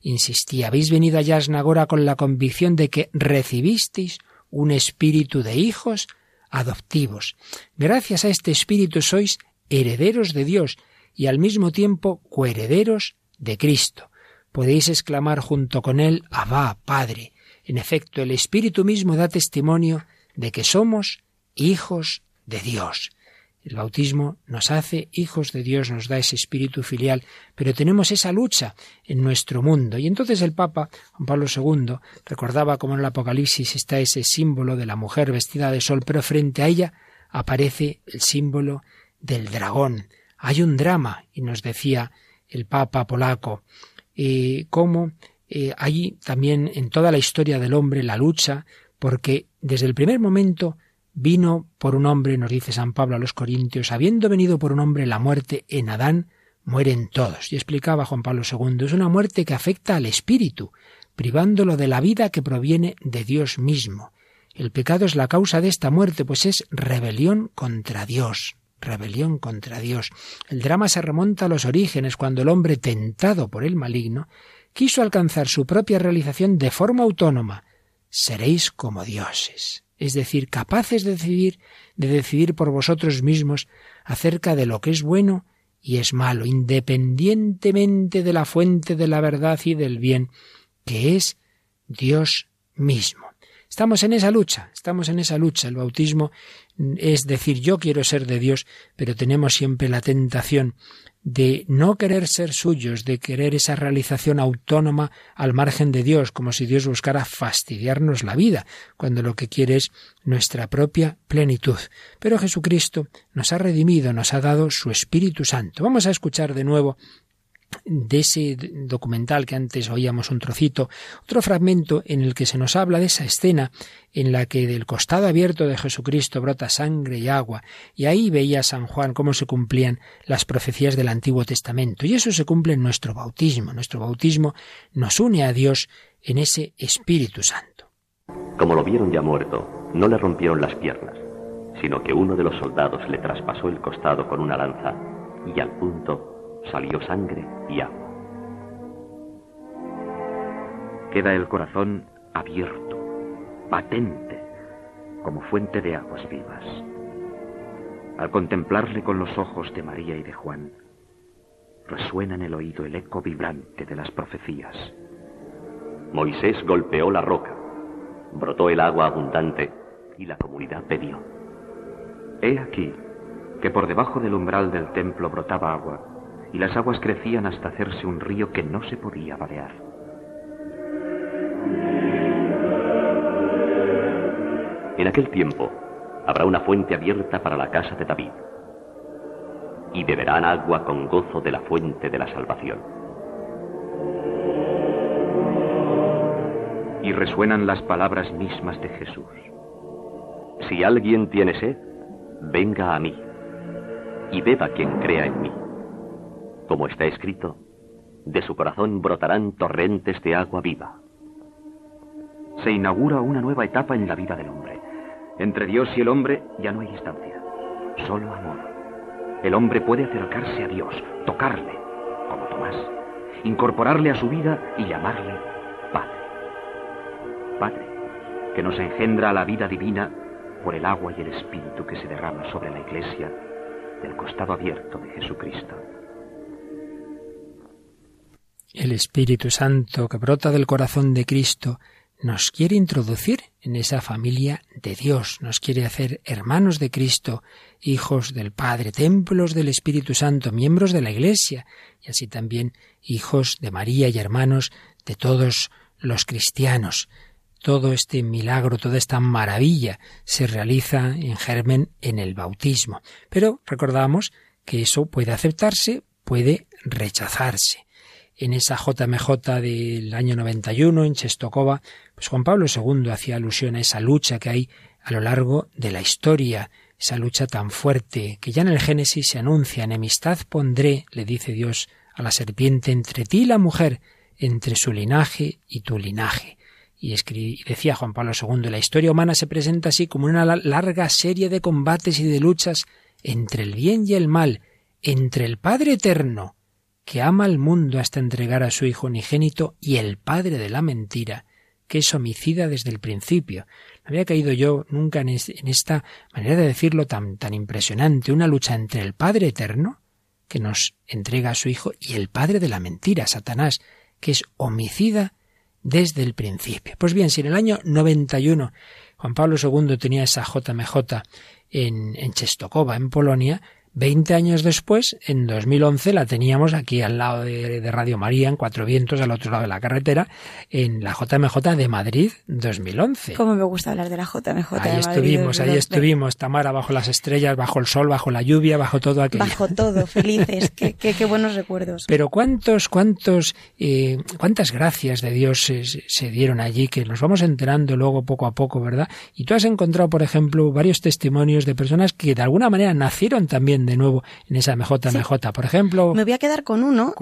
B: insistía, habéis venido a Yasnagora con la convicción de que recibisteis un espíritu de hijos adoptivos. Gracias a este espíritu sois herederos de Dios y al mismo tiempo coherederos de Cristo. Podéis exclamar junto con él, Abba, Padre. En efecto, el Espíritu mismo da testimonio de que somos hijos de Dios. El bautismo nos hace hijos de Dios, nos da ese espíritu filial, pero tenemos esa lucha en nuestro mundo. Y entonces el Papa, Juan Pablo II, recordaba cómo en el Apocalipsis está ese símbolo de la mujer vestida de sol, pero frente a ella aparece el símbolo del dragón. Hay un drama, y nos decía el Papa polaco, eh, cómo eh, hay también en toda la historia del hombre la lucha, porque desde el primer momento Vino por un hombre, nos dice San Pablo a los Corintios, habiendo venido por un hombre la muerte en Adán, mueren todos. Y explicaba Juan Pablo II, es una muerte que afecta al espíritu, privándolo de la vida que proviene de Dios mismo. El pecado es la causa de esta muerte, pues es rebelión contra Dios. Rebelión contra Dios. El drama se remonta a los orígenes, cuando el hombre, tentado por el maligno, quiso alcanzar su propia realización de forma autónoma. Seréis como dioses es decir, capaces de decidir, de decidir por vosotros mismos acerca de lo que es bueno y es malo, independientemente de la fuente de la verdad y del bien, que es Dios mismo. Estamos en esa lucha, estamos en esa lucha. El bautismo es decir, yo quiero ser de Dios, pero tenemos siempre la tentación de no querer ser suyos, de querer esa realización autónoma al margen de Dios, como si Dios buscara fastidiarnos la vida, cuando lo que quiere es nuestra propia plenitud. Pero Jesucristo nos ha redimido, nos ha dado su Espíritu Santo. Vamos a escuchar de nuevo de ese documental que antes oíamos un trocito, otro fragmento en el que se nos habla de esa escena en la que del costado abierto de Jesucristo brota sangre y agua, y ahí veía San Juan cómo se cumplían las profecías del Antiguo Testamento, y eso se cumple en nuestro bautismo. Nuestro bautismo nos une a Dios en ese Espíritu Santo.
C: Como lo vieron ya muerto, no le rompieron las piernas, sino que uno de los soldados le traspasó el costado con una lanza, y al punto salió sangre y agua.
G: Queda el corazón abierto, patente, como fuente de aguas vivas. Al contemplarle con los ojos de María y de Juan, resuena en el oído el eco vibrante de las profecías.
C: Moisés golpeó la roca, brotó el agua abundante y la comunidad bebió.
G: He aquí que por debajo del umbral del templo brotaba agua y las aguas crecían hasta hacerse un río que no se podía vadear.
C: En aquel tiempo habrá una fuente abierta para la casa de David, y beberán agua con gozo de la fuente de la salvación.
G: Y resuenan las palabras mismas de Jesús.
C: Si alguien tiene sed, venga a mí, y beba quien crea en mí como está escrito, de su corazón brotarán torrentes de agua viva.
G: Se inaugura una nueva etapa en la vida del hombre. Entre Dios y el hombre ya no hay distancia, solo amor. El hombre puede acercarse a Dios, tocarle, como Tomás, incorporarle a su vida y llamarle Padre. Padre, que nos engendra la vida divina por el agua y el espíritu que se derrama sobre la iglesia del costado abierto de Jesucristo.
B: El Espíritu Santo que brota del corazón de Cristo nos quiere introducir en esa familia de Dios, nos quiere hacer hermanos de Cristo, hijos del Padre, templos del Espíritu Santo, miembros de la Iglesia, y así también hijos de María y hermanos de todos los cristianos. Todo este milagro, toda esta maravilla se realiza en germen en el bautismo. Pero recordamos que eso puede aceptarse, puede rechazarse en esa JMJ del año 91 en Chestokova, pues Juan Pablo II hacía alusión a esa lucha que hay a lo largo de la historia, esa lucha tan fuerte que ya en el Génesis se anuncia, enemistad pondré, le dice Dios a la serpiente, entre ti y la mujer, entre su linaje y tu linaje. Y, decía Juan Pablo II, la historia humana se presenta así como una larga serie de combates y de luchas entre el bien y el mal, entre el Padre Eterno que ama al mundo hasta entregar a su Hijo unigénito y el Padre de la mentira, que es homicida desde el principio. No había caído yo nunca en, esta manera de decirlo tan, tan impresionante, una lucha entre el Padre eterno, que nos entrega a su Hijo, y el Padre de la mentira, Satanás, que es homicida desde el principio. Pues bien, si en el año 91 Juan Pablo II tenía esa JMJ en, en Chestokova, en Polonia, Veinte años después, en 2011, la teníamos aquí al lado de, Radio María, en Cuatro Vientos, al otro lado de la carretera, en la JMJ de Madrid 2011.
E: Cómo me gusta hablar de la JMJ
B: ahí estuvimos, ahí estuvimos, Tamara, bajo las estrellas, bajo el sol, bajo la lluvia, bajo todo aquello.
E: Bajo todo, felices, qué, qué, buenos recuerdos.
B: Pero cuántos, cuántos, eh, cuántas gracias de Dios se, se dieron allí, que nos vamos enterando luego poco a poco, ¿verdad? Y tú has encontrado, por ejemplo, varios testimonios de personas que de alguna manera nacieron también de nuevo en esa MJMJ. Por ejemplo.
E: Me voy a quedar con uno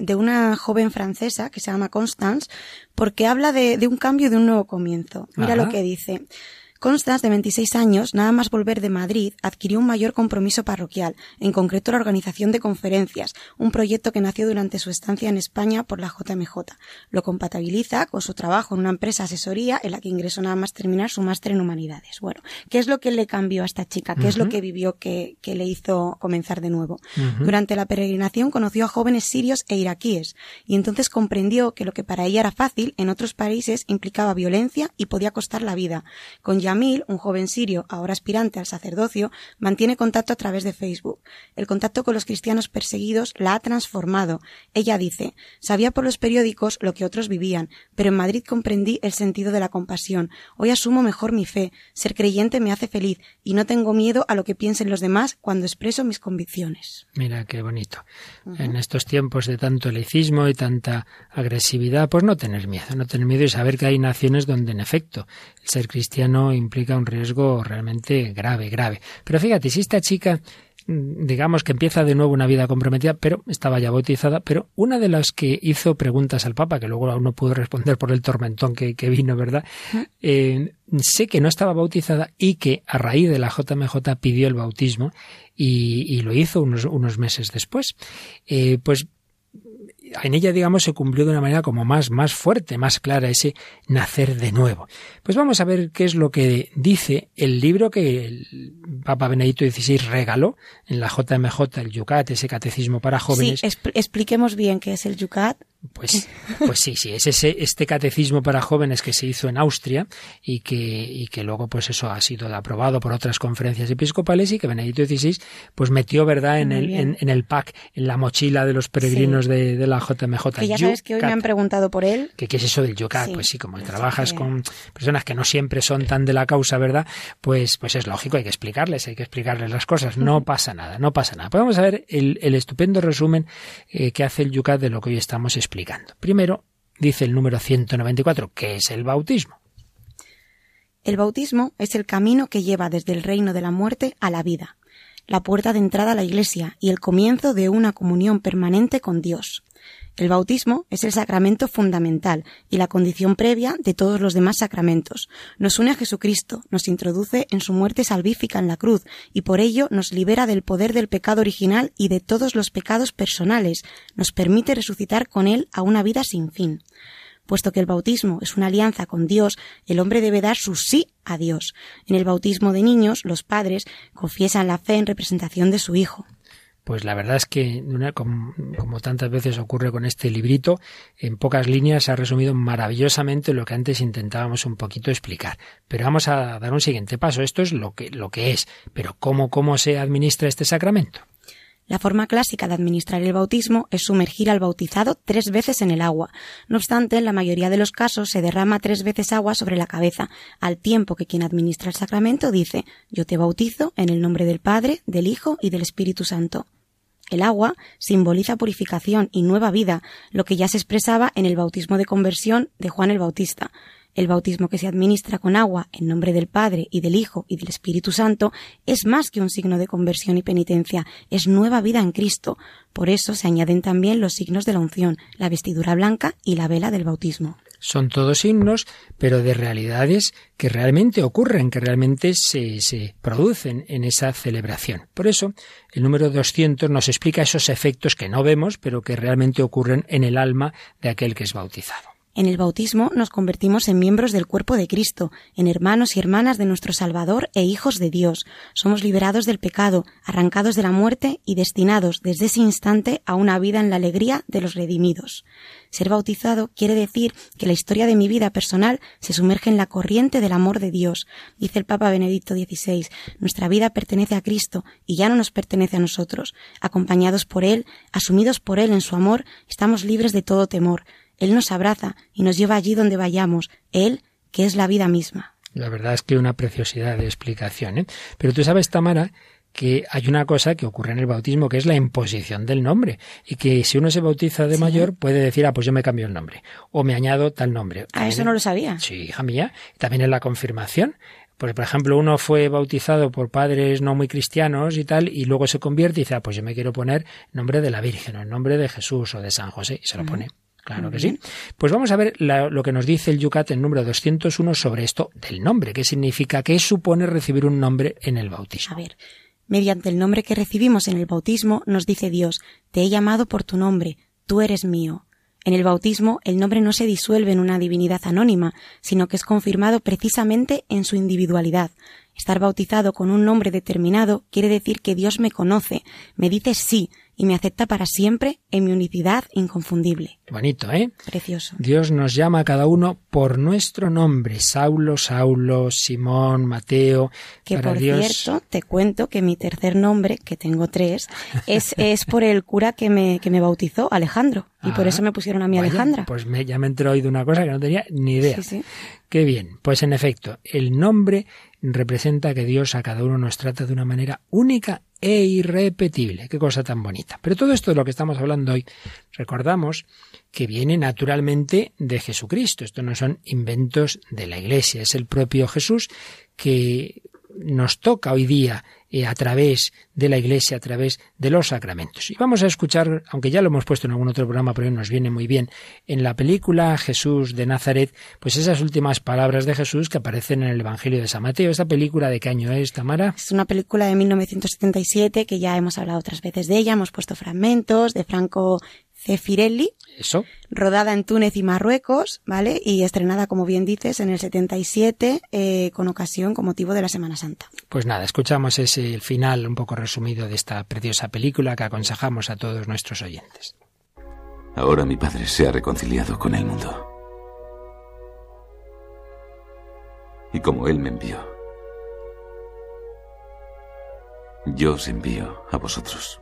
E: de, una joven francesa que se llama Constance, porque habla de, un cambio, de un nuevo comienzo. Mira lo que dice. Constance, de 26 años, nada más volver de Madrid, adquirió un mayor compromiso parroquial, en concreto la organización de conferencias, un proyecto que nació durante su estancia en España por la JMJ. Lo compatibiliza con su trabajo en una empresa asesoría en la que ingresó nada más terminar su máster en humanidades. Bueno, ¿qué es lo que le cambió a esta chica? ¿Qué es lo que vivió que, le hizo comenzar de nuevo? Durante la peregrinación conoció a jóvenes sirios e iraquíes y entonces comprendió que lo que para ella era fácil en otros países implicaba violencia y podía costar la vida, con Yamil, un joven sirio, ahora aspirante al sacerdocio, mantiene contacto a través de Facebook. El contacto con los cristianos perseguidos la ha transformado. Ella dice, sabía por los periódicos lo que otros vivían, pero en Madrid comprendí el sentido de la compasión. Hoy asumo mejor mi fe. Ser creyente me hace feliz y no tengo miedo a lo que piensen los demás cuando expreso mis convicciones.
B: Mira qué bonito. En estos tiempos de tanto laicismo y tanta agresividad, pues no tener miedo, no tener miedo y saber que hay naciones donde en efecto el ser cristiano implica un riesgo realmente grave, grave. Pero fíjate, si esta chica mm, digamos que empieza de nuevo una vida comprometida, pero estaba ya bautizada, pero una de las que hizo preguntas al Papa, que luego aún no pudo responder por el tormentón que, vino, ¿verdad? Eh, sé que no estaba bautizada y que a raíz de la JMJ pidió el bautismo y, lo hizo unos, unos meses después. Eh, pues en ella, digamos, se cumplió de una manera como más, más fuerte, más clara, ese nacer de nuevo. Pues vamos a ver qué es lo que dice el libro que el Papa Benedicto XVI regaló en la JMJ, el Yucat, ese catecismo para jóvenes.
E: Sí, expliquemos bien qué es el Yucat.
B: Pues, pues sí, sí, es ese, este catecismo para jóvenes que se hizo en Austria y que, y que luego pues eso ha sido aprobado por otras conferencias episcopales y que Benedicto XVI pues metió, ¿verdad?, en el, en, el pack, en la mochila de los peregrinos de, la JMJ.
E: Que ya sabes que hoy me han preguntado por él.
B: ¿Qué, es eso del Yucat? Pues sí, como trabajas con personas que no siempre son tan de la causa, ¿verdad? Pues, pues es lógico, hay que explicarles, hay que explicarles las cosas. No pasa nada, no pasa nada. Pues vamos a ver el, estupendo resumen eh, que hace el Yucat de lo que hoy estamos explicando Primero, dice el número 194, ¿qué es el bautismo?
E: El bautismo es el camino que lleva desde el reino de la muerte a la vida, la puerta de entrada a la Iglesia y el comienzo de una comunión permanente con Dios. El bautismo es el sacramento fundamental y la condición previa de todos los demás sacramentos. Nos une a Jesucristo, nos introduce en su muerte salvífica en la cruz y por ello nos libera del poder del pecado original y de todos los pecados personales. Nos permite resucitar con él a una vida sin fin. Puesto que el bautismo es una alianza con Dios, el hombre debe dar su sí a Dios. En el bautismo de niños, los padres confiesan la fe en representación de su hijo.
B: Pues la verdad es que, como, tantas veces ocurre con este librito, en pocas líneas se ha resumido maravillosamente lo que antes intentábamos un poquito explicar. Pero vamos a dar un siguiente paso. Esto es lo que, lo que es. Pero ¿cómo, cómo se administra este sacramento?
E: La forma clásica de administrar el bautismo es sumergir al bautizado tres veces en el agua. No obstante, en la mayoría de los casos se derrama tres veces agua sobre la cabeza, al tiempo que quien administra el sacramento dice Yo te bautizo en el nombre del Padre, del Hijo y del Espíritu Santo. El agua simboliza purificación y nueva vida, lo que ya se expresaba en el bautismo de conversión de Juan el Bautista. El bautismo que se administra con agua en nombre del Padre y del Hijo y del Espíritu Santo es más que un signo de conversión y penitencia, es nueva vida en Cristo. Por eso se añaden también los signos de la unción, la vestidura blanca y la vela del bautismo.
B: Son todos signos, pero de realidades que realmente ocurren, que realmente se, se producen en esa celebración. Por eso, el número 200 nos explica esos efectos que no vemos, pero que realmente ocurren en el alma de aquel que es bautizado.
E: En el bautismo nos convertimos en miembros del cuerpo de Cristo, en hermanos y hermanas de nuestro Salvador e hijos de Dios. Somos liberados del pecado, arrancados de la muerte y destinados desde ese instante a una vida en la alegría de los redimidos. Ser bautizado quiere decir que la historia de mi vida personal se sumerge en la corriente del amor de Dios. Dice el Papa Benedicto XVI, nuestra vida pertenece a Cristo y ya no nos pertenece a nosotros. Acompañados por Él, asumidos por Él en su amor, estamos libres de todo temor. Él nos abraza y nos lleva allí donde vayamos, Él, que es la vida misma.
B: La verdad es que una preciosidad de explicación. ¿eh? Pero tú sabes, Tamara, que hay una cosa que ocurre en el bautismo que es la imposición del nombre y que si uno se bautiza de mayor puede decir, ah, pues yo me cambio el nombre o me añado tal nombre.
E: Ah, eso no lo sabía.
B: Sí, hija mía. También en la confirmación. Porque, por ejemplo, uno fue bautizado por padres no muy cristianos y tal, y luego se convierte y dice, ah, pues yo me quiero poner nombre de la Virgen o el nombre de Jesús o de San José, y se lo pone. Claro que sí. Pues vamos a ver lo que nos dice el Yucat en número 201 sobre esto del nombre. ¿Qué significa? ¿Qué supone recibir un nombre en el bautismo?
E: A ver, mediante el nombre que recibimos en el bautismo, nos dice Dios, te he llamado por tu nombre, tú eres mío. En el bautismo, el nombre no se disuelve en una divinidad anónima, sino que es confirmado precisamente en su individualidad. Estar bautizado con un nombre determinado quiere decir que Dios me conoce, me dice sí, y me acepta para siempre en mi unidad inconfundible.
B: Bonito, ¿eh?
E: Precioso.
B: Dios nos llama a cada uno por nuestro nombre. Saulo, Saulo, Simón, Mateo.
E: Que por cierto, te cuento que mi tercer nombre, que tengo tres, es, es por el cura que me, que me bautizó, Alejandro. Y por ah, eso me pusieron a mí Alejandra.
B: Pues me, ya me entró hoy de una cosa que no tenía ni idea. Sí, sí. Qué bien. Pues en efecto, el nombre representa que Dios a cada uno nos trata de una manera única e irrepetible. Qué cosa tan bonita. Pero todo esto de lo que estamos hablando hoy, recordamos que viene naturalmente de Jesucristo. Esto no son inventos de la Iglesia, es el propio Jesús que nos toca hoy día eh, a través de la Iglesia, a través de los sacramentos. Y vamos a escuchar, aunque ya lo hemos puesto en algún otro programa, pero nos viene muy bien, en la película Jesús de Nazaret, pues esas últimas palabras de Jesús que aparecen en el Evangelio de San Mateo. ¿Esta película de qué año es, Tamara?
E: Es una película de 1977 que ya hemos hablado otras veces de ella, hemos puesto fragmentos de Franco Cefirelli.
B: Eso.
E: Rodada en Túnez y Marruecos, ¿vale? Y estrenada, como bien dices, en el 77, eh, con ocasión, con motivo de la Semana Santa.
B: Pues nada, escuchamos ese el final un poco resumido de esta preciosa película que aconsejamos a todos nuestros oyentes.
H: Ahora mi padre se ha reconciliado con el mundo. Y como él me envió, yo os envío a vosotros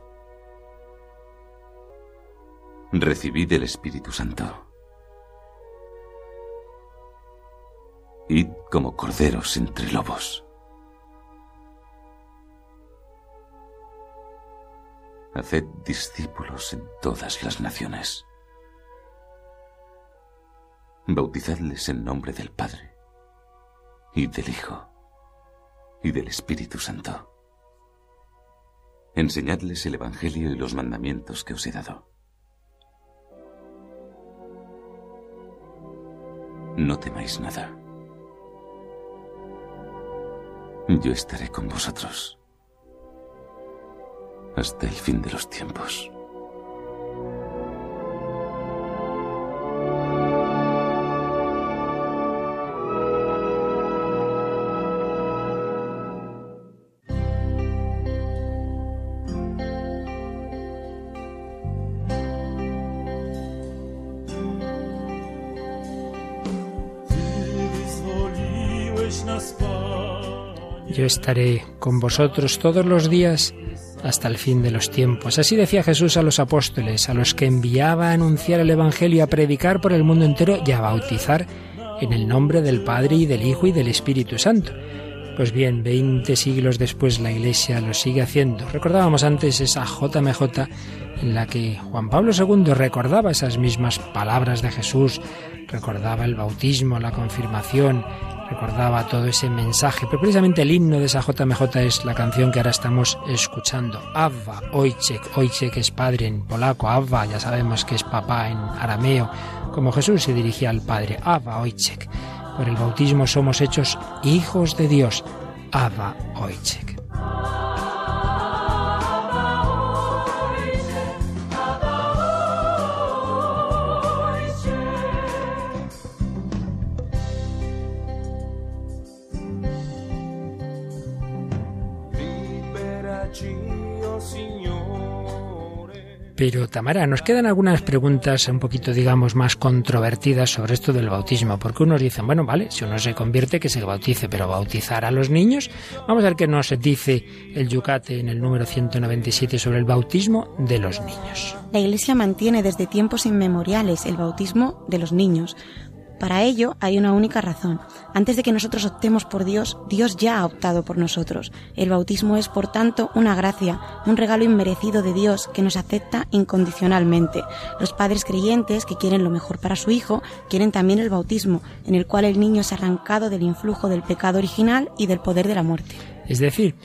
H: recibid el Espíritu Santo. Id como corderos entre lobos. Haced discípulos en todas las naciones. Bautizadles en nombre del Padre, y del Hijo, y del Espíritu Santo. Enseñadles el Evangelio y los mandamientos que os he dado. No temáis nada. Yo estaré con vosotros hasta el fin de los tiempos.
B: Estaré con vosotros todos los días hasta el fin de los tiempos. Así decía Jesús a los apóstoles, a los que enviaba a anunciar el Evangelio, a predicar por el mundo entero y a bautizar en el nombre del Padre y del Hijo y del Espíritu Santo. Pues bien, veinte siglos después la Iglesia lo sigue haciendo. Recordábamos antes esa JMJ en la que Juan Pablo II recordaba esas mismas palabras de Jesús, recordaba el bautismo, la confirmación, recordaba todo ese mensaje. Pero precisamente el himno de esa JMJ es la canción que ahora estamos escuchando. Abba, Ojciech, Ojciech es padre en polaco, Abba ya sabemos que es papá en arameo, como Jesús se dirigía al Padre, Abba, Ojciech. Por el bautismo somos hechos hijos de Dios, Abba, Ojciech. Pero Tamara, nos quedan algunas preguntas un poquito, digamos, más controvertidas sobre esto del bautismo, porque unos dicen, bueno, vale, si uno se convierte, que se bautice, pero bautizar a los niños. Vamos a ver qué nos dice el Yucate en el número 197 sobre el bautismo de los niños.
E: La Iglesia mantiene desde tiempos inmemoriales el bautismo de los niños para ello hay una única razón. Antes de que nosotros optemos por Dios, Dios ya ha optado por nosotros. El bautismo es, por tanto, una gracia, un regalo inmerecido de Dios que nos acepta incondicionalmente. Los padres creyentes que quieren lo mejor para su hijo quieren también el bautismo, en el cual el niño es arrancado del influjo del pecado original y del poder de la muerte.
B: Es decir,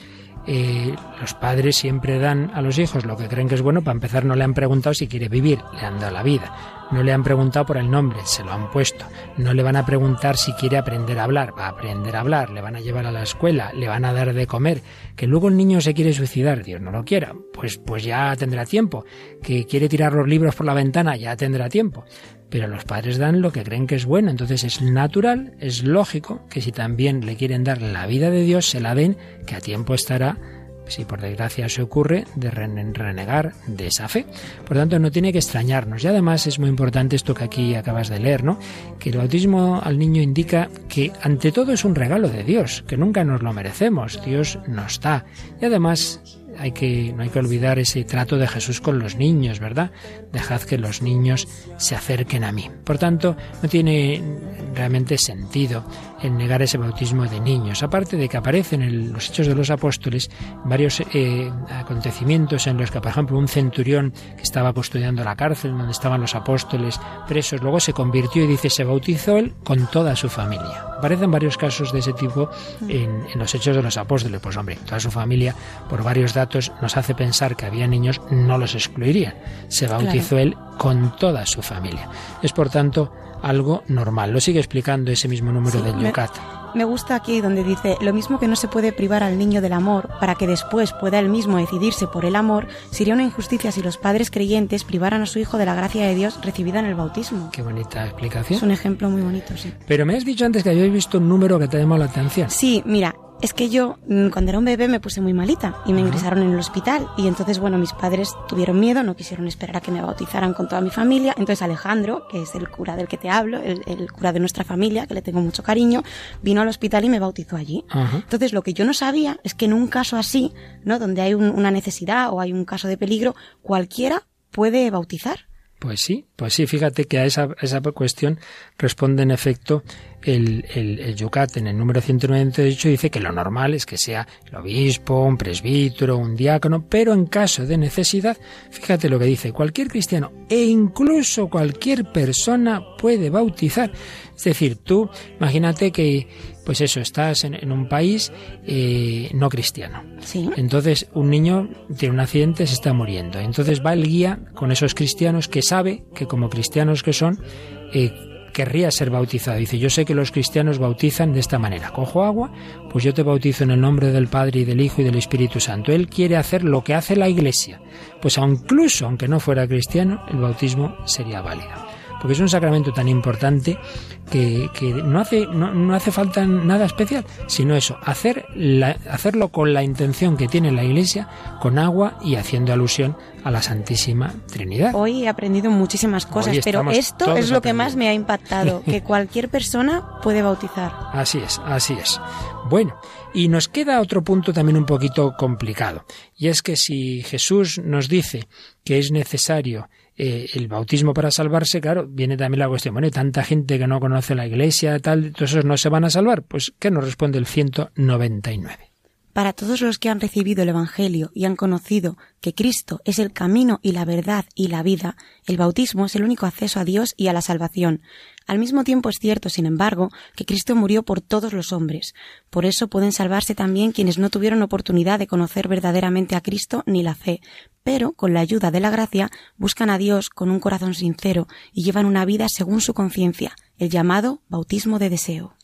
B: eh, los padres siempre dan a los hijos lo que creen que es bueno. Para empezar, no le han preguntado si quiere vivir, le han dado la vida. No le han preguntado por el nombre, se lo han puesto. No le van a preguntar si quiere aprender a hablar, va a aprender a hablar. Le van a llevar a la escuela, le van a dar de comer. Que luego el niño se quiere suicidar, Dios no lo quiera, pues, pues ya tendrá tiempo. Que quiere tirar los libros por la ventana, ya tendrá tiempo pero los padres dan lo que creen que es bueno. Entonces es natural, es lógico que si también le quieren dar la vida de Dios, se la den, que a tiempo estará si por desgracia se ocurre, de renegar de esa fe. Por tanto, no tiene que extrañarnos. Y además es muy importante esto que aquí acabas de leer, ¿no? Que el bautismo al niño indica que ante todo es un regalo de Dios, que nunca nos lo merecemos. Dios nos da. Y además hay que, no hay que olvidar ese trato de Jesús con los niños, ¿verdad? Dejad que los niños se acerquen a mí. Por tanto, no tiene realmente sentido el negar ese bautismo de niños. Aparte de que aparecen en los Hechos de los Apóstoles varios eh, acontecimientos en los que, por ejemplo, un centurión que estaba custodiando la cárcel donde estaban los apóstoles presos, luego se convirtió y dice se bautizó él con toda su familia. Aparecen varios casos de ese tipo en, en los Hechos de los Apóstoles. Pues hombre, toda su familia, por varios datos, nos hace pensar que había niños, no los excluirían. Se bautizó él con toda su familia. Es por tanto algo normal. Lo sigue explicando ese mismo número del Yucat.
E: Me, gusta aquí donde dice, lo mismo que no se puede privar al niño del amor para que después pueda él mismo decidirse por el amor, sería una injusticia si los padres creyentes privaran a su hijo de la gracia de Dios recibida en el bautismo.
B: Qué bonita explicación.
E: Es un ejemplo muy bonito, sí.
B: Pero me has dicho antes que habíais visto un número que te ha llamado la atención.
E: Sí, mira, es que yo mm, cuando era un bebé me puse muy malita y me ingresaron en el hospital y entonces bueno mis padres tuvieron miedo, no quisieron esperar a que me bautizaran con toda mi familia, entonces Alejandro, que es el cura del que te hablo, el, cura de nuestra familia, que le tengo mucho cariño, vino al hospital y me bautizó allí. Entonces lo que yo no sabía es que en un caso así, ¿no? Donde hay una necesidad o hay un caso de peligro, cualquiera puede bautizar.
B: Pues sí, pues sí, fíjate que a esa, esa cuestión responde en efecto el, el, el, Yucat en el número 198 dice que lo normal es que sea el obispo, un presbítero, un diácono, pero en caso de necesidad, fíjate lo que dice, cualquier cristiano e incluso cualquier persona puede bautizar. Es decir, tú imagínate que, pues eso, estás en, un país eh, no cristiano.
E: ¿Sí?
B: Entonces, un niño tiene un accidente, se está muriendo. Entonces va el guía con esos cristianos que sabe que como cristianos que son, eh, querría ser bautizado. Dice, yo sé que los cristianos bautizan de esta manera. Cojo agua, pues yo te bautizo en el nombre del Padre y del Hijo y del Espíritu Santo. Él quiere hacer lo que hace la Iglesia. Pues incluso aunque no fuera cristiano, el bautismo sería válido porque es un sacramento tan importante que, no, hace, no, hace falta nada especial, sino eso, hacer hacerlo con la intención que tiene la Iglesia, con agua y haciendo alusión a la Santísima Trinidad.
E: Hoy he aprendido muchísimas cosas, pero esto es lo que más me ha impactado, que cualquier persona puede bautizar.
B: Así es, así es. Bueno, y nos queda otro punto también un poquito complicado, y es que si Jesús nos dice que es necesario eh, el bautismo para salvarse, claro, viene también la cuestión, bueno, tanta gente que no conoce la iglesia, tal, todos esos no se van a salvar. Pues, ¿qué nos responde el 199?
E: Para todos los que han recibido el Evangelio y han conocido que Cristo es el camino y la verdad y la vida, el bautismo es el único acceso a Dios y a la salvación. Al mismo tiempo es cierto, sin embargo, que Cristo murió por todos los hombres. Por eso pueden salvarse también quienes no tuvieron oportunidad de conocer verdaderamente a Cristo ni la fe, pero con la ayuda de la gracia buscan a Dios con un corazón sincero y llevan una vida según su conciencia, el llamado bautismo de deseo.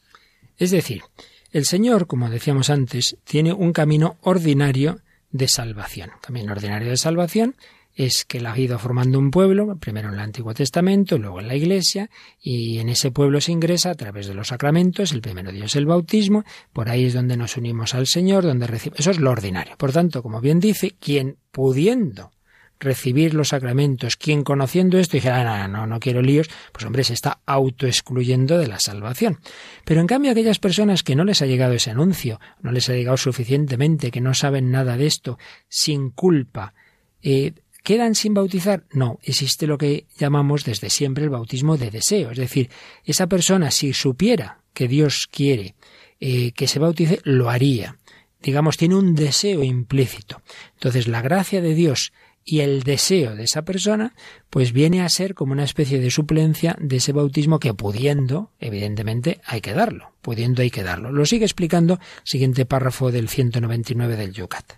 B: Es decir, el Señor, como decíamos antes, tiene un camino ordinario de salvación. Camino ordinario de salvación es que él ha ido formando un pueblo, primero en el Antiguo Testamento, luego en la Iglesia, y en ese pueblo se ingresa a través de los sacramentos, el primero de ellos el bautismo, por ahí es donde nos unimos al Señor, donde recibimos. Eso es lo ordinario. Por tanto, como bien dice, quien pudiendo recibir los sacramentos, quien conociendo esto dijera, no, no, no quiero líos, pues hombre, se está autoexcluyendo de la salvación. Pero en cambio aquellas personas que no les ha llegado ese anuncio, no les ha llegado suficientemente, que no saben nada de esto, sin culpa, eh, ¿Quedan sin bautizar? No, existe lo que llamamos desde siempre el bautismo de deseo. Es decir, esa persona si supiera que Dios quiere eh, que se bautice, lo haría. Digamos, tiene un deseo implícito. Entonces, la gracia de Dios y el deseo de esa persona, pues viene a ser como una especie de suplencia de ese bautismo que pudiendo, evidentemente, hay que darlo, pudiendo hay que darlo. Lo sigue explicando siguiente párrafo del 199 del Yucat.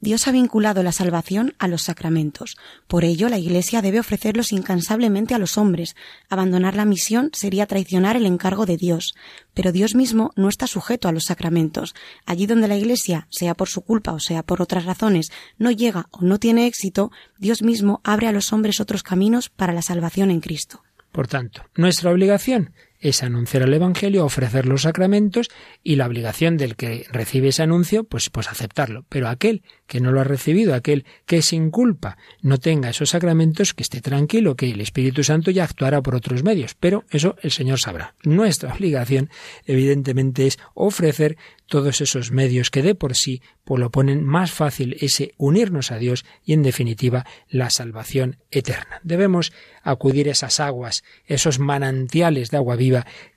E: Dios ha vinculado la salvación a los sacramentos. Por ello, la Iglesia debe ofrecerlos incansablemente a los hombres. Abandonar la misión sería traicionar el encargo de Dios. Pero Dios mismo no está sujeto a los sacramentos. Allí donde la Iglesia, sea por su culpa o sea por otras razones, no llega o no tiene éxito, Dios mismo abre a los hombres otros caminos para la salvación en Cristo.
B: Por tanto, nuestra obligación es anunciar el Evangelio, ofrecer los sacramentos y la obligación del que recibe ese anuncio, pues, pues aceptarlo. Pero aquel que no lo ha recibido, aquel que sin culpa no tenga esos sacramentos, que esté tranquilo, que el Espíritu Santo ya actuará por otros medios. Pero eso el Señor sabrá. Nuestra obligación, evidentemente, es ofrecer todos esos medios que de por sí pues lo ponen más fácil ese unirnos a Dios y en definitiva la salvación eterna. Debemos acudir a esas aguas, esos manantiales de agua viva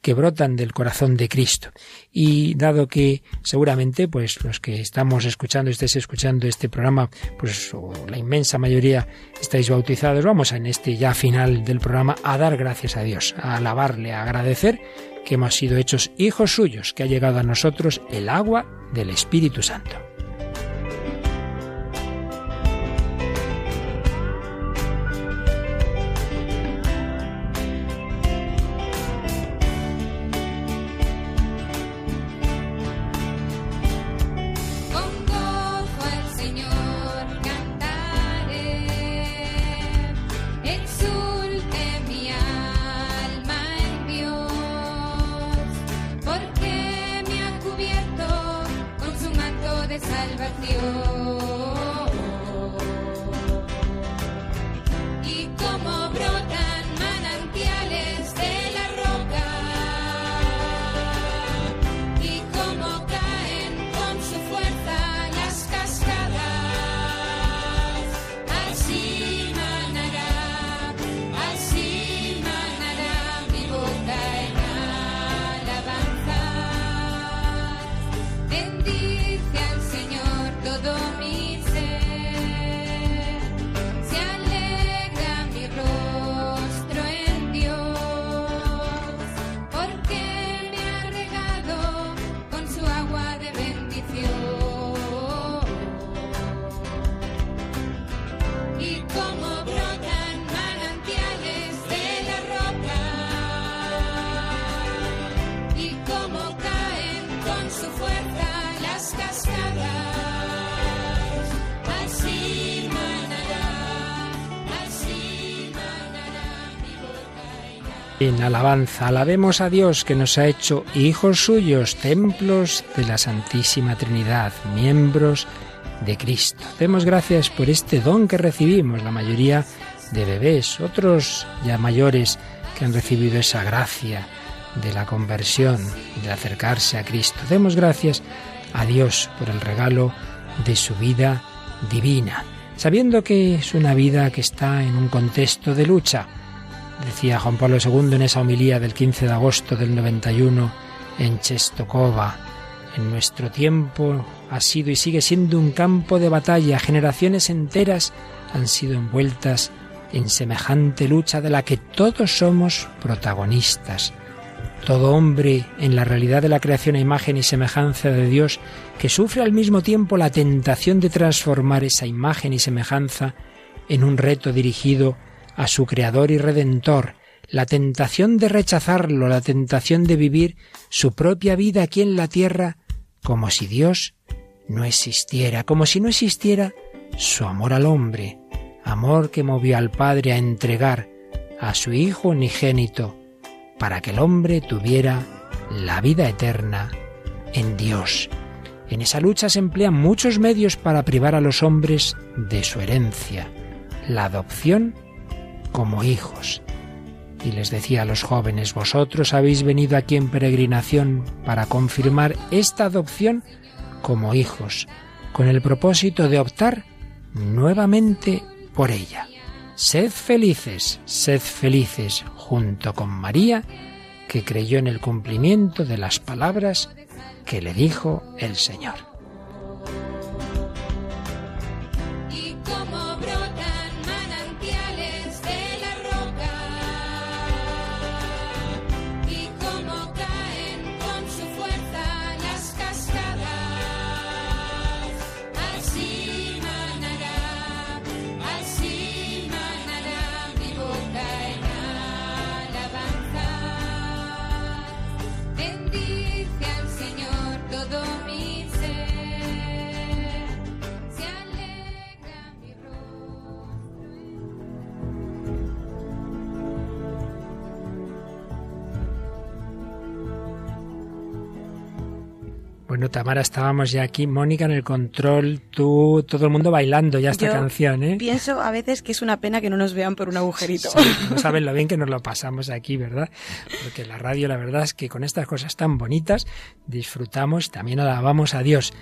B: que brotan del corazón de Cristo. Y dado que seguramente pues los que estamos escuchando, estéis escuchando este programa, pues la inmensa mayoría estáis bautizados, vamos en este ya final del programa a dar gracias a Dios, a alabarle, a agradecer que hemos sido hechos hijos suyos, que ha llegado a nosotros el agua del Espíritu Santo. Alabanza, alabemos a Dios que nos ha hecho hijos suyos, templos de la Santísima Trinidad, miembros de Cristo. Demos gracias por este don que recibimos, la mayoría de bebés, otros ya mayores que han recibido esa gracia de la conversión, de acercarse a Cristo. Demos gracias a Dios por el regalo de su vida divina, sabiendo que es una vida que está en un contexto de lucha, decía Juan Pablo II en esa homilía del 15 de agosto del 91 en Chestokova. En nuestro tiempo ha sido y sigue siendo un campo de batalla. Generaciones enteras han sido envueltas en semejante lucha de la que todos somos protagonistas. Todo hombre en la realidad de la creación a imagen y semejanza de Dios que sufre al mismo tiempo la tentación de transformar esa imagen y semejanza en un reto dirigido a su Creador y Redentor, la tentación de rechazarlo, la tentación de vivir su propia vida aquí en la tierra como si Dios no existiera, como si no existiera su amor al hombre, amor que movió al Padre a entregar a su Hijo unigénito para que el hombre tuviera la vida eterna en Dios. En esa lucha se emplean muchos medios para privar a los hombres de su herencia, la adopción como hijos. Y les decía a los jóvenes, vosotros habéis venido aquí en peregrinación para confirmar esta adopción como hijos, con el propósito de optar nuevamente por ella. Sed felices, sed felices junto con María, que creyó en el cumplimiento de las palabras que le dijo el Señor. Bueno, Tamara, estábamos ya aquí, Mónica en el control, tú, todo el mundo bailando ya esta canción, ¿eh?
E: Pienso a veces que es una pena que no nos vean por un agujerito.
B: no saben lo bien que nos lo pasamos aquí, ¿verdad? Porque la radio, la verdad es que con estas cosas tan bonitas disfrutamos, también alabamos a Dios.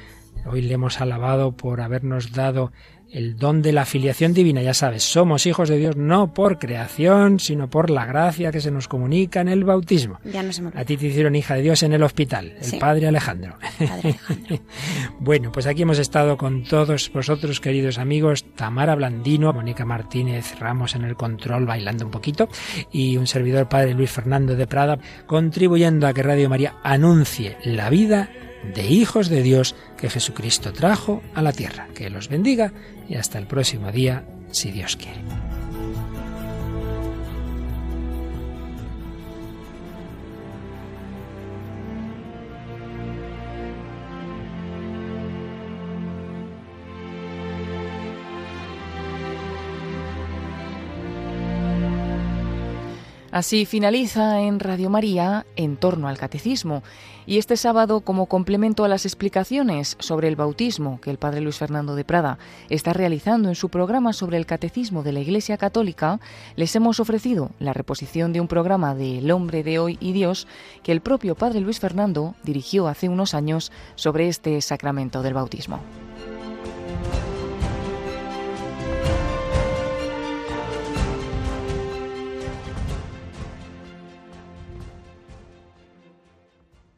B: Hoy le hemos alabado por habernos dado el don de la filiación divina, ya sabes, somos hijos de Dios no por creación, sino por la gracia que se nos comunica en el bautismo.
E: Ya no se me
B: A ti te hicieron hija de Dios en el hospital, el padre Alejandro. bueno, pues aquí hemos estado con todos vosotros, queridos amigos, Tamara Blandino, Mónica Martínez Ramos en el control, bailando un poquito, y un servidor padre Luis Fernando de Prada, contribuyendo a que Radio María anuncie la vida de hijos de Dios que Jesucristo trajo a la tierra. Que los bendiga y hasta el próximo día, si Dios quiere.
A: Así finaliza en Radio María en torno al catecismo y este sábado como complemento a las explicaciones sobre el bautismo que el padre Luis Fernando de Prada está realizando en su programa sobre el catecismo de la Iglesia Católica, les hemos ofrecido la reposición de un programa de El hombre de hoy y Dios que el propio padre Luis Fernando dirigió hace unos años sobre este sacramento del bautismo.